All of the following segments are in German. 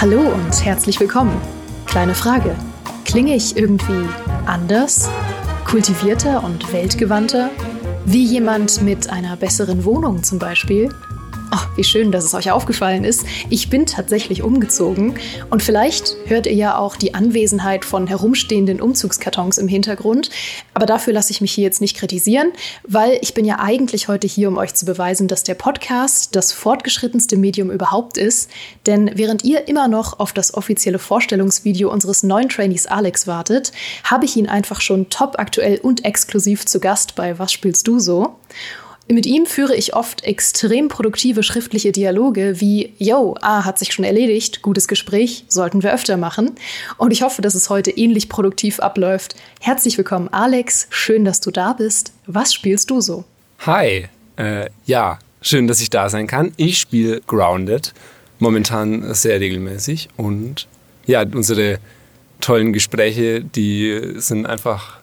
Hallo und herzlich willkommen. Kleine Frage. Klinge ich irgendwie anders? Kultivierter und weltgewandter? Wie jemand mit einer besseren Wohnung zum Beispiel? Oh, wie schön, dass es euch aufgefallen ist. Ich bin tatsächlich umgezogen und vielleicht hört ihr ja auch die Anwesenheit von herumstehenden Umzugskartons im Hintergrund. Aber dafür lasse ich mich hier jetzt nicht kritisieren, weil ich bin ja eigentlich heute hier, um euch zu beweisen, dass der Podcast das fortgeschrittenste Medium überhaupt ist. Denn während ihr immer noch auf das offizielle Vorstellungsvideo unseres neuen Trainees Alex wartet, habe ich ihn einfach schon top aktuell und exklusiv zu Gast bei Was spielst du so? Mit ihm führe ich oft extrem produktive schriftliche Dialoge wie, yo, ah, hat sich schon erledigt, gutes Gespräch, sollten wir öfter machen. Und ich hoffe, dass es heute ähnlich produktiv abläuft. Herzlich willkommen, Alex, schön, dass du da bist. Was spielst du so? Hi, äh, ja, schön, dass ich da sein kann. Ich spiele Grounded, momentan sehr regelmäßig und ja, unsere tollen Gespräche, die sind einfach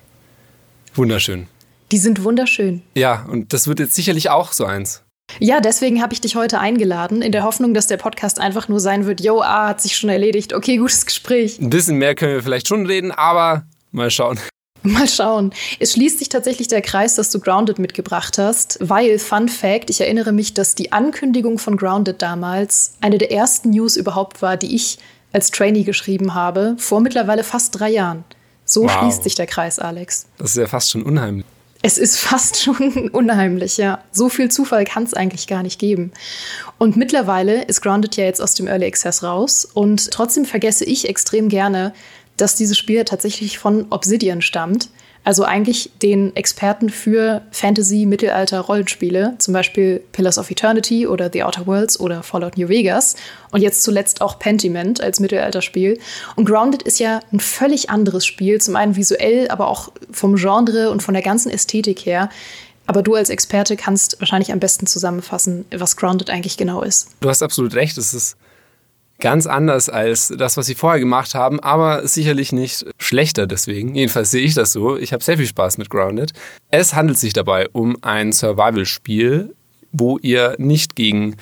wunderschön. Die sind wunderschön. Ja, und das wird jetzt sicherlich auch so eins. Ja, deswegen habe ich dich heute eingeladen, in der Hoffnung, dass der Podcast einfach nur sein wird, yo, ah, hat sich schon erledigt, okay, gutes Gespräch. Ein bisschen mehr können wir vielleicht schon reden, aber mal schauen. Mal schauen. Es schließt sich tatsächlich der Kreis, dass du Grounded mitgebracht hast, weil, Fun Fact, ich erinnere mich, dass die Ankündigung von Grounded damals eine der ersten News überhaupt war, die ich als Trainee geschrieben habe, vor mittlerweile fast drei Jahren. So wow. schließt sich der Kreis, Alex. Das ist ja fast schon unheimlich. Es ist fast schon unheimlich, ja. So viel Zufall kann es eigentlich gar nicht geben. Und mittlerweile ist Grounded ja jetzt aus dem Early Access raus. Und trotzdem vergesse ich extrem gerne, dass dieses Spiel tatsächlich von Obsidian stammt. Also eigentlich den Experten für Fantasy, Mittelalter, Rollenspiele, zum Beispiel Pillars of Eternity oder The Outer Worlds oder Fallout New Vegas und jetzt zuletzt auch Pentiment als Mittelalterspiel. Und Grounded ist ja ein völlig anderes Spiel, zum einen visuell, aber auch vom Genre und von der ganzen Ästhetik her. Aber du als Experte kannst wahrscheinlich am besten zusammenfassen, was Grounded eigentlich genau ist. Du hast absolut recht. Es ist ganz anders als das, was sie vorher gemacht haben, aber sicherlich nicht schlechter deswegen. Jedenfalls sehe ich das so. Ich habe sehr viel Spaß mit Grounded. Es handelt sich dabei um ein Survival-Spiel, wo ihr nicht gegen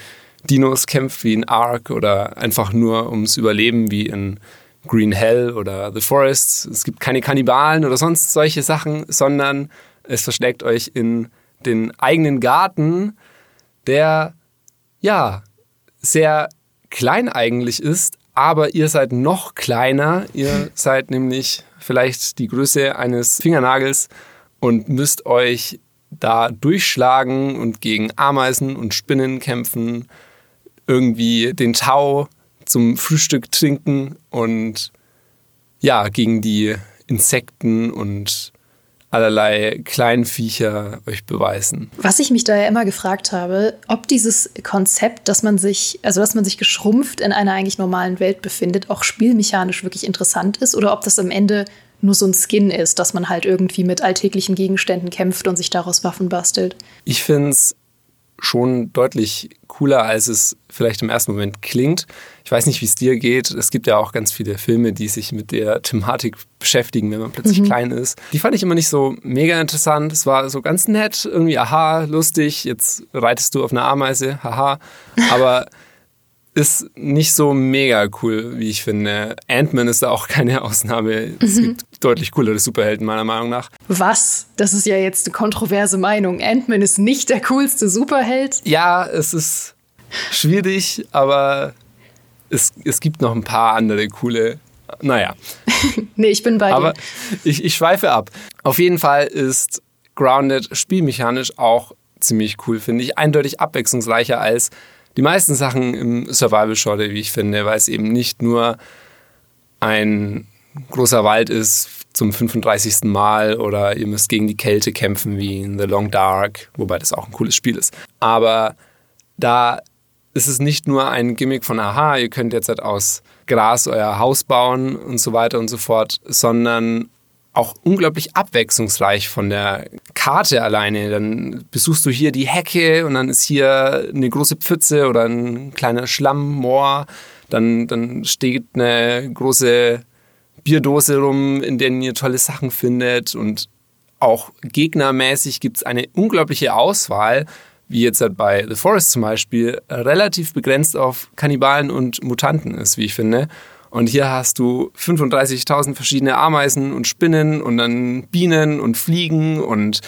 Dinos kämpft wie in Ark oder einfach nur ums Überleben wie in Green Hell oder The Forest. Es gibt keine Kannibalen oder sonst solche Sachen, sondern es verschlägt euch in den eigenen Garten, der ja sehr klein eigentlich ist, aber ihr seid noch kleiner. Ihr seid nämlich vielleicht die Größe eines Fingernagels und müsst euch da durchschlagen und gegen Ameisen und Spinnen kämpfen, irgendwie den Tau zum Frühstück trinken und ja, gegen die Insekten und allerlei Kleinviecher euch beweisen. Was ich mich da ja immer gefragt habe, ob dieses Konzept, dass man sich, also dass man sich geschrumpft in einer eigentlich normalen Welt befindet, auch spielmechanisch wirklich interessant ist oder ob das am Ende nur so ein Skin ist, dass man halt irgendwie mit alltäglichen Gegenständen kämpft und sich daraus Waffen bastelt. Ich finde es schon deutlich cooler, als es vielleicht im ersten Moment klingt. Ich weiß nicht, wie es dir geht. Es gibt ja auch ganz viele Filme, die sich mit der Thematik beschäftigen, wenn man plötzlich mhm. klein ist. Die fand ich immer nicht so mega interessant. Es war so ganz nett, irgendwie, aha, lustig, jetzt reitest du auf einer Ameise, haha. Aber ist nicht so mega cool, wie ich finde. Ant-Man ist da auch keine Ausnahme. Mhm. Es gibt deutlich coolere Superhelden, meiner Meinung nach. Was? Das ist ja jetzt eine kontroverse Meinung. Ant-Man ist nicht der coolste Superheld? Ja, es ist schwierig, aber es, es gibt noch ein paar andere coole. Naja. nee, ich bin bei dir. Aber ich, ich schweife ab. Auf jeden Fall ist Grounded spielmechanisch auch ziemlich cool, finde ich. Eindeutig abwechslungsreicher als die meisten Sachen im Survival-Genre, wie ich finde, weil es eben nicht nur ein großer Wald ist zum 35. Mal oder ihr müsst gegen die Kälte kämpfen wie in The Long Dark, wobei das auch ein cooles Spiel ist. Aber da ist es nicht nur ein Gimmick von aha, ihr könnt jetzt halt aus Gras euer Haus bauen und so weiter und so fort, sondern auch unglaublich abwechslungsreich von der Karte alleine. Dann besuchst du hier die Hecke und dann ist hier eine große Pfütze oder ein kleiner Schlammmoor. Dann, dann steht eine große Bierdose rum, in der ihr tolle Sachen findet. Und auch gegnermäßig gibt es eine unglaubliche Auswahl wie jetzt halt bei The Forest zum Beispiel, relativ begrenzt auf Kannibalen und Mutanten ist, wie ich finde. Und hier hast du 35.000 verschiedene Ameisen und Spinnen und dann Bienen und Fliegen und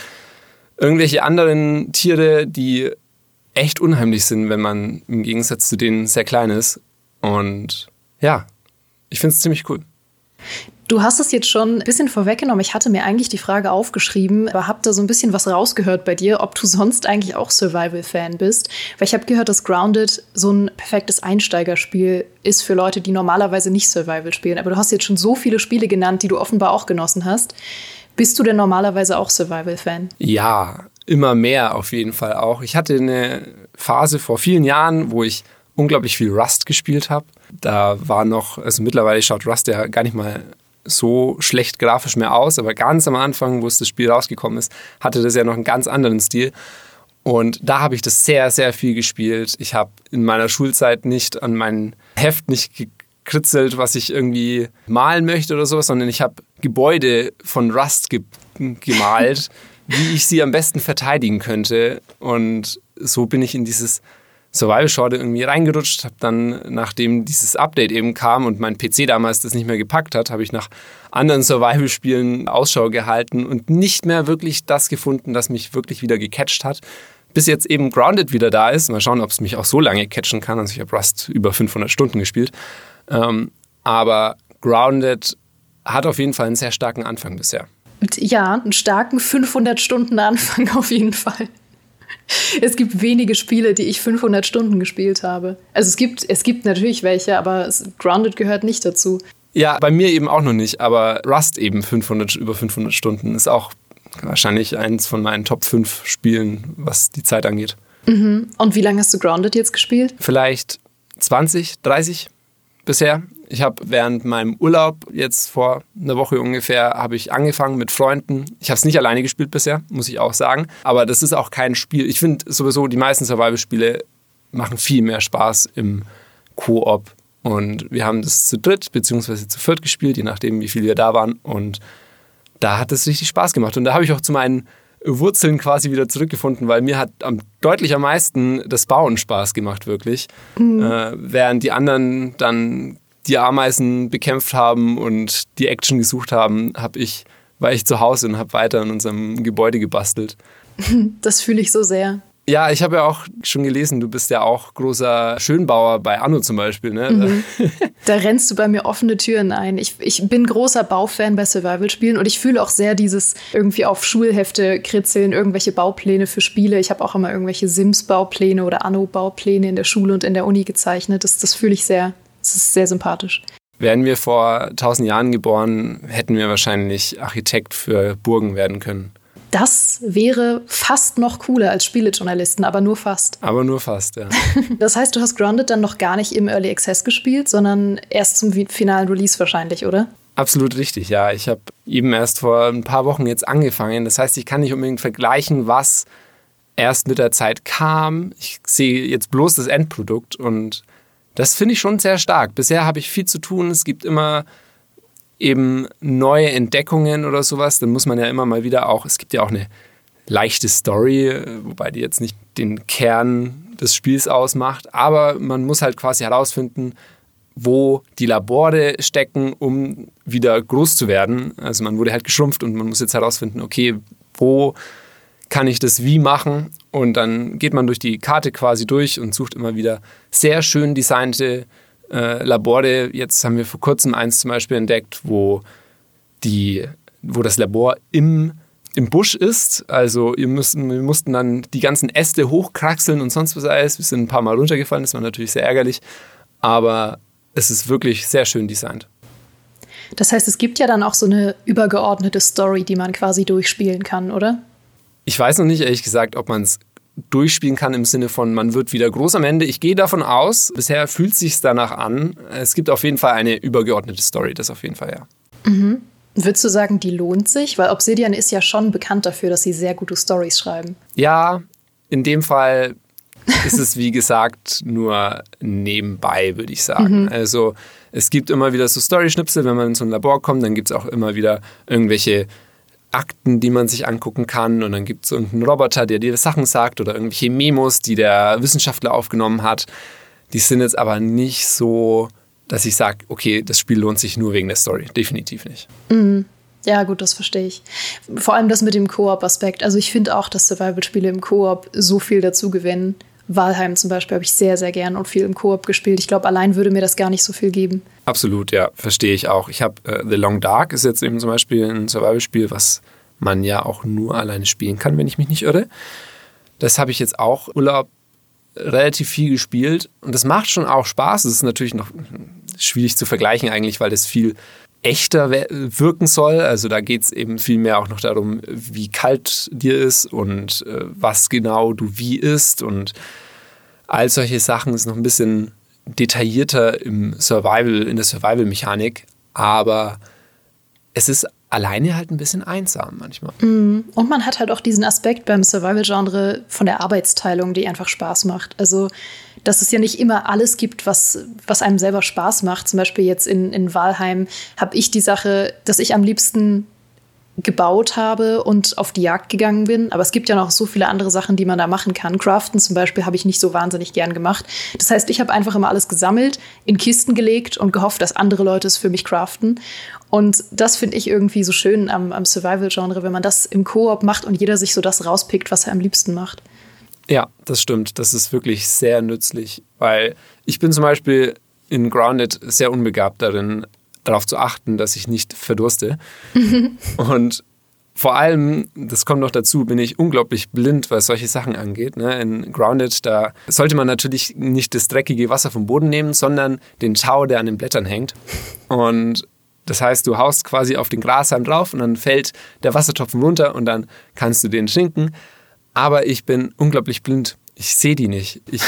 irgendwelche anderen Tiere, die echt unheimlich sind, wenn man im Gegensatz zu denen sehr klein ist. Und ja, ich finde es ziemlich cool. Du hast es jetzt schon ein bisschen vorweggenommen. Ich hatte mir eigentlich die Frage aufgeschrieben, aber habe da so ein bisschen was rausgehört bei dir, ob du sonst eigentlich auch Survival-Fan bist. Weil ich habe gehört, dass Grounded so ein perfektes Einsteigerspiel ist für Leute, die normalerweise nicht Survival spielen. Aber du hast jetzt schon so viele Spiele genannt, die du offenbar auch genossen hast. Bist du denn normalerweise auch Survival-Fan? Ja, immer mehr auf jeden Fall auch. Ich hatte eine Phase vor vielen Jahren, wo ich unglaublich viel Rust gespielt habe. Da war noch, also mittlerweile schaut Rust ja gar nicht mal so schlecht grafisch mehr aus, aber ganz am Anfang, wo es das Spiel rausgekommen ist, hatte das ja noch einen ganz anderen Stil. Und da habe ich das sehr, sehr viel gespielt. Ich habe in meiner Schulzeit nicht an mein Heft nicht gekritzelt, was ich irgendwie malen möchte oder sowas, sondern ich habe Gebäude von Rust ge gemalt, wie ich sie am besten verteidigen könnte. Und so bin ich in dieses Survival-Genre irgendwie reingerutscht, habe dann, nachdem dieses Update eben kam und mein PC damals das nicht mehr gepackt hat, habe ich nach anderen Survival-Spielen Ausschau gehalten und nicht mehr wirklich das gefunden, das mich wirklich wieder gecatcht hat. Bis jetzt eben Grounded wieder da ist. Mal schauen, ob es mich auch so lange catchen kann. Also ich habe Rust über 500 Stunden gespielt. Ähm, aber Grounded hat auf jeden Fall einen sehr starken Anfang bisher. Ja, einen starken 500 Stunden Anfang auf jeden Fall. Es gibt wenige Spiele, die ich 500 Stunden gespielt habe. Also es gibt, es gibt natürlich welche, aber Grounded gehört nicht dazu. Ja, bei mir eben auch noch nicht, aber Rust eben 500, über 500 Stunden ist auch wahrscheinlich eins von meinen Top 5 Spielen, was die Zeit angeht. Mhm. Und wie lange hast du Grounded jetzt gespielt? Vielleicht 20, 30 bisher. Ich habe während meinem Urlaub, jetzt vor einer Woche ungefähr, habe ich angefangen mit Freunden. Ich habe es nicht alleine gespielt bisher, muss ich auch sagen. Aber das ist auch kein Spiel. Ich finde sowieso, die meisten Survival-Spiele machen viel mehr Spaß im Koop. Und wir haben das zu dritt bzw. zu viert gespielt, je nachdem, wie viele wir da waren. Und da hat es richtig Spaß gemacht. Und da habe ich auch zu meinen Wurzeln quasi wieder zurückgefunden, weil mir hat am, deutlich am meisten das Bauen Spaß gemacht, wirklich. Mhm. Äh, während die anderen dann die Ameisen bekämpft haben und die Action gesucht haben, habe ich, war ich zu Hause und habe weiter in unserem Gebäude gebastelt. Das fühle ich so sehr. Ja, ich habe ja auch schon gelesen, du bist ja auch großer Schönbauer bei Anno zum Beispiel. Ne? Mhm. Da rennst du bei mir offene Türen ein. Ich, ich bin großer Baufan bei Survival-Spielen und ich fühle auch sehr dieses irgendwie auf Schulhefte kritzeln, irgendwelche Baupläne für Spiele. Ich habe auch immer irgendwelche Sims-Baupläne oder Anno-Baupläne in der Schule und in der Uni gezeichnet. Das, das fühle ich sehr. Das ist sehr sympathisch. Wären wir vor tausend Jahren geboren, hätten wir wahrscheinlich Architekt für Burgen werden können. Das wäre fast noch cooler als Spielejournalisten, aber nur fast. Aber nur fast, ja. das heißt, du hast Grounded dann noch gar nicht im Early Access gespielt, sondern erst zum finalen Release wahrscheinlich, oder? Absolut richtig, ja. Ich habe eben erst vor ein paar Wochen jetzt angefangen. Das heißt, ich kann nicht unbedingt vergleichen, was erst mit der Zeit kam. Ich sehe jetzt bloß das Endprodukt und das finde ich schon sehr stark. Bisher habe ich viel zu tun. Es gibt immer eben neue Entdeckungen oder sowas. Dann muss man ja immer mal wieder auch, es gibt ja auch eine leichte Story, wobei die jetzt nicht den Kern des Spiels ausmacht, aber man muss halt quasi herausfinden, wo die Labore stecken, um wieder groß zu werden. Also man wurde halt geschrumpft und man muss jetzt herausfinden, okay, wo kann ich das wie machen? Und dann geht man durch die Karte quasi durch und sucht immer wieder sehr schön designte äh, Labore. Jetzt haben wir vor kurzem eins zum Beispiel entdeckt, wo, die, wo das Labor im, im Busch ist. Also wir mussten, wir mussten dann die ganzen Äste hochkraxeln und sonst was alles. Wir sind ein paar Mal runtergefallen, das war natürlich sehr ärgerlich. Aber es ist wirklich sehr schön designt. Das heißt, es gibt ja dann auch so eine übergeordnete Story, die man quasi durchspielen kann, oder? Ich weiß noch nicht, ehrlich gesagt, ob man es durchspielen kann im Sinne von, man wird wieder groß am Ende. Ich gehe davon aus, bisher fühlt es sich danach an. Es gibt auf jeden Fall eine übergeordnete Story, das auf jeden Fall, ja. Mhm. Würdest du sagen, die lohnt sich? Weil Obsidian ist ja schon bekannt dafür, dass sie sehr gute Stories schreiben. Ja, in dem Fall ist es, wie gesagt, nur nebenbei, würde ich sagen. Mhm. Also es gibt immer wieder so Story-Schnipsel, wenn man in so ein Labor kommt, dann gibt es auch immer wieder irgendwelche Akten, die man sich angucken kann und dann gibt es irgendeinen Roboter, der dir Sachen sagt oder irgendwelche Memos, die der Wissenschaftler aufgenommen hat. Die sind jetzt aber nicht so, dass ich sage, okay, das Spiel lohnt sich nur wegen der Story. Definitiv nicht. Mhm. Ja, gut, das verstehe ich. Vor allem das mit dem Koop-Aspekt. Also ich finde auch, dass Survival-Spiele im Koop so viel dazu gewinnen. Valheim zum Beispiel habe ich sehr, sehr gern und viel im Koop gespielt. Ich glaube, allein würde mir das gar nicht so viel geben. Absolut, ja, verstehe ich auch. Ich habe äh, The Long Dark ist jetzt eben zum Beispiel ein Survival-Spiel, was man ja auch nur alleine spielen kann, wenn ich mich nicht irre. Das habe ich jetzt auch Urlaub relativ viel gespielt und das macht schon auch Spaß. Es ist natürlich noch schwierig zu vergleichen eigentlich, weil das viel echter wirken soll. Also da geht es eben viel mehr auch noch darum, wie kalt dir ist und äh, was genau du wie isst und all solche Sachen ist noch ein bisschen detaillierter im Survival, in der Survival-Mechanik, aber es ist alleine halt ein bisschen einsam manchmal. Mm. Und man hat halt auch diesen Aspekt beim Survival-Genre von der Arbeitsteilung, die einfach Spaß macht. Also, dass es ja nicht immer alles gibt, was, was einem selber Spaß macht. Zum Beispiel jetzt in, in Walheim habe ich die Sache, dass ich am liebsten gebaut habe und auf die Jagd gegangen bin. Aber es gibt ja noch so viele andere Sachen, die man da machen kann. Craften zum Beispiel habe ich nicht so wahnsinnig gern gemacht. Das heißt, ich habe einfach immer alles gesammelt, in Kisten gelegt und gehofft, dass andere Leute es für mich craften. Und das finde ich irgendwie so schön am, am Survival-Genre, wenn man das im Koop macht und jeder sich so das rauspickt, was er am liebsten macht. Ja, das stimmt. Das ist wirklich sehr nützlich, weil ich bin zum Beispiel in Grounded sehr unbegabt darin, darauf zu achten, dass ich nicht verdurste. Und vor allem, das kommt noch dazu, bin ich unglaublich blind, was solche Sachen angeht. Ne? In Grounded, da sollte man natürlich nicht das dreckige Wasser vom Boden nehmen, sondern den Tau, der an den Blättern hängt. Und das heißt, du haust quasi auf den Grashalm drauf und dann fällt der Wassertropfen runter und dann kannst du den trinken. Aber ich bin unglaublich blind. Ich sehe die nicht. Ich,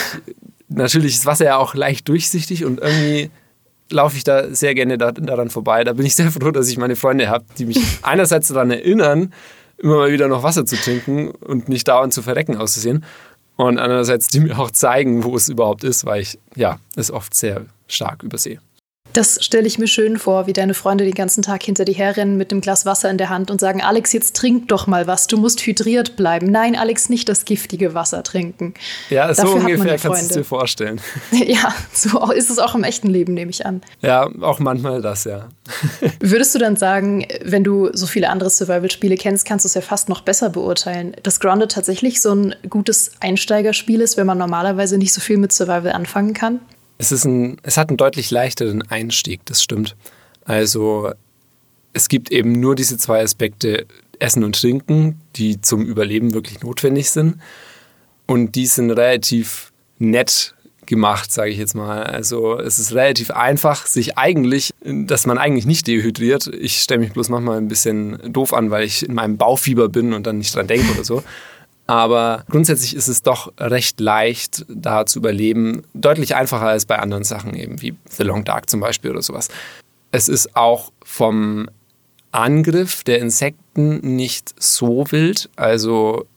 natürlich ist Wasser ja auch leicht durchsichtig und irgendwie laufe ich da sehr gerne da, daran vorbei. Da bin ich sehr froh, dass ich meine Freunde habe, die mich einerseits daran erinnern, immer mal wieder noch Wasser zu trinken und nicht dauernd zu verrecken auszusehen. Und andererseits, die mir auch zeigen, wo es überhaupt ist, weil ich ja es oft sehr stark übersehe. Das stelle ich mir schön vor, wie deine Freunde den ganzen Tag hinter dir herrennen mit dem Glas Wasser in der Hand und sagen, Alex, jetzt trink doch mal was, du musst hydriert bleiben. Nein, Alex, nicht das giftige Wasser trinken. Ja, so Dafür ungefähr kannst du es dir vorstellen. Ja, so ist es auch im echten Leben, nehme ich an. Ja, auch manchmal das, ja. Würdest du dann sagen, wenn du so viele andere Survival-Spiele kennst, kannst du es ja fast noch besser beurteilen, dass Grounded tatsächlich so ein gutes Einsteigerspiel ist, wenn man normalerweise nicht so viel mit Survival anfangen kann? Es, ist ein, es hat einen deutlich leichteren Einstieg, das stimmt. Also es gibt eben nur diese zwei Aspekte, Essen und Trinken, die zum Überleben wirklich notwendig sind. Und die sind relativ nett gemacht, sage ich jetzt mal. Also es ist relativ einfach, sich eigentlich, dass man eigentlich nicht dehydriert. Ich stelle mich bloß manchmal ein bisschen doof an, weil ich in meinem Baufieber bin und dann nicht dran denke oder so. Aber grundsätzlich ist es doch recht leicht, da zu überleben. Deutlich einfacher als bei anderen Sachen, eben wie The Long Dark zum Beispiel oder sowas. Es ist auch vom Angriff der Insekten nicht so wild. Also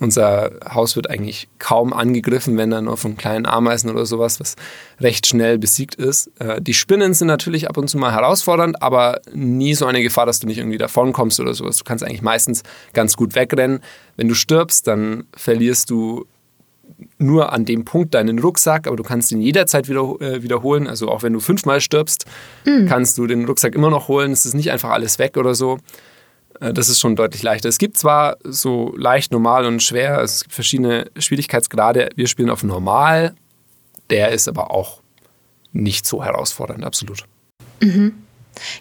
unser Haus wird eigentlich kaum angegriffen, wenn dann nur von kleinen Ameisen oder sowas, was recht schnell besiegt ist. Äh, die Spinnen sind natürlich ab und zu mal herausfordernd, aber nie so eine Gefahr, dass du nicht irgendwie davonkommst oder sowas. Du kannst eigentlich meistens ganz gut wegrennen. Wenn du stirbst, dann verlierst du nur an dem Punkt deinen Rucksack, aber du kannst ihn jederzeit wieder, äh, wiederholen. Also auch wenn du fünfmal stirbst, mhm. kannst du den Rucksack immer noch holen. Es ist nicht einfach alles weg oder so. Äh, das ist schon deutlich leichter. Es gibt zwar so leicht, normal und schwer, also es gibt verschiedene Schwierigkeitsgrade. Wir spielen auf normal, der ist aber auch nicht so herausfordernd, absolut. Mhm.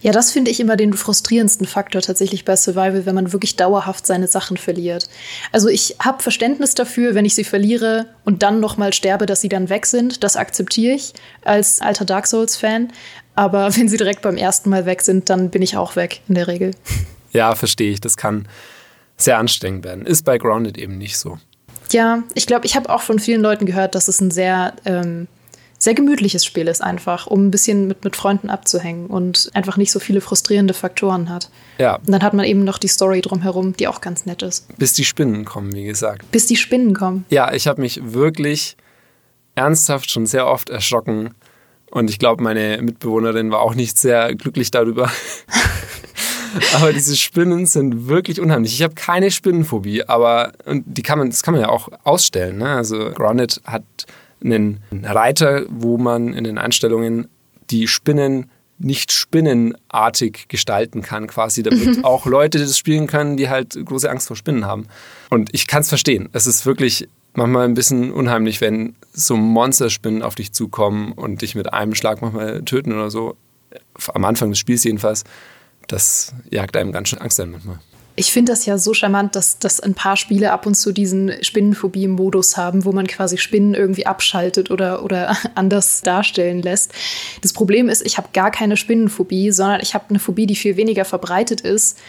Ja, das finde ich immer den frustrierendsten Faktor tatsächlich bei Survival, wenn man wirklich dauerhaft seine Sachen verliert. Also ich habe Verständnis dafür, wenn ich sie verliere und dann nochmal sterbe, dass sie dann weg sind. Das akzeptiere ich als alter Dark Souls-Fan. Aber wenn sie direkt beim ersten Mal weg sind, dann bin ich auch weg in der Regel. Ja, verstehe ich. Das kann sehr anstrengend werden. Ist bei Grounded eben nicht so. Ja, ich glaube, ich habe auch von vielen Leuten gehört, dass es ein sehr, ähm, sehr gemütliches Spiel ist, einfach, um ein bisschen mit, mit Freunden abzuhängen und einfach nicht so viele frustrierende Faktoren hat. Ja. Und dann hat man eben noch die Story drumherum, die auch ganz nett ist. Bis die Spinnen kommen, wie gesagt. Bis die Spinnen kommen. Ja, ich habe mich wirklich ernsthaft schon sehr oft erschrocken. Und ich glaube, meine Mitbewohnerin war auch nicht sehr glücklich darüber. aber diese Spinnen sind wirklich unheimlich. Ich habe keine Spinnenphobie, aber und die kann man, das kann man ja auch ausstellen. Ne? Also Grounded hat einen Reiter, wo man in den Einstellungen die Spinnen nicht spinnenartig gestalten kann, quasi, damit auch Leute das spielen können, die halt große Angst vor Spinnen haben. Und ich kann es verstehen. Es ist wirklich manchmal ein bisschen unheimlich, wenn so Monsterspinnen auf dich zukommen und dich mit einem Schlag manchmal töten oder so. Am Anfang des Spiels jedenfalls. Das jagt einem ganz schön Angst ein manchmal. Ich finde das ja so charmant, dass, dass ein paar Spiele ab und zu diesen Spinnenphobie-Modus haben, wo man quasi Spinnen irgendwie abschaltet oder, oder anders darstellen lässt. Das Problem ist, ich habe gar keine Spinnenphobie, sondern ich habe eine Phobie, die viel weniger verbreitet ist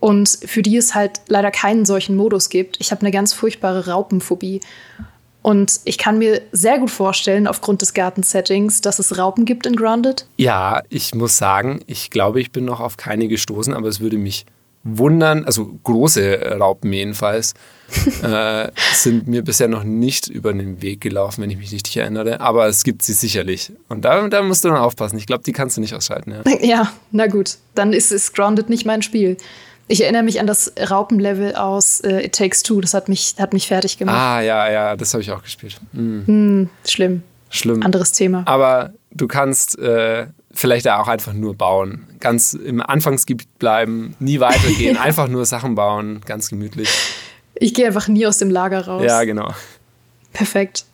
und für die es halt leider keinen solchen Modus gibt. Ich habe eine ganz furchtbare Raupenphobie. Und ich kann mir sehr gut vorstellen, aufgrund des Gartensettings, dass es Raupen gibt in Grounded. Ja, ich muss sagen, ich glaube, ich bin noch auf keine gestoßen, aber es würde mich wundern, also große Raupen jedenfalls, äh, sind mir bisher noch nicht über den Weg gelaufen, wenn ich mich richtig erinnere. Aber es gibt sie sicherlich. Und da, da musst du dann aufpassen. Ich glaube, die kannst du nicht ausschalten. Ja. ja, na gut. Dann ist es Grounded nicht mein Spiel. Ich erinnere mich an das Raupenlevel aus äh, It Takes Two. Das hat mich, hat mich fertig gemacht. Ah, ja, ja, das habe ich auch gespielt. Mhm. Hm, schlimm. Schlimm. Anderes Thema. Aber du kannst äh, vielleicht auch einfach nur bauen. Ganz im Anfangsgebiet bleiben, nie weitergehen, einfach nur Sachen bauen, ganz gemütlich. Ich gehe einfach nie aus dem Lager raus. Ja, genau. Perfekt.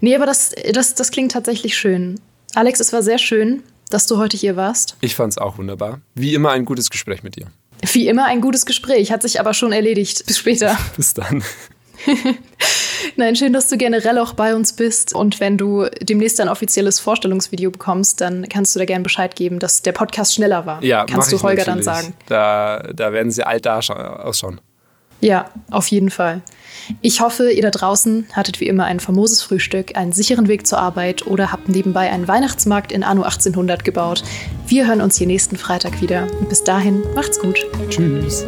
Nee, aber das, das, das klingt tatsächlich schön. Alex, es war sehr schön, dass du heute hier warst. Ich fand es auch wunderbar. Wie immer ein gutes Gespräch mit dir. Wie immer ein gutes Gespräch, hat sich aber schon erledigt. Bis später. Bis dann. Nein, schön, dass du generell auch bei uns bist. Und wenn du demnächst ein offizielles Vorstellungsvideo bekommst, dann kannst du da gerne Bescheid geben, dass der Podcast schneller war. Ja, kannst du Holger dann sagen. Da, da werden sie alt da ausschauen. Ja, auf jeden Fall. Ich hoffe, ihr da draußen hattet wie immer ein famoses Frühstück, einen sicheren Weg zur Arbeit oder habt nebenbei einen Weihnachtsmarkt in Anno 1800 gebaut. Wir hören uns hier nächsten Freitag wieder. Und bis dahin, macht's gut. Tschüss.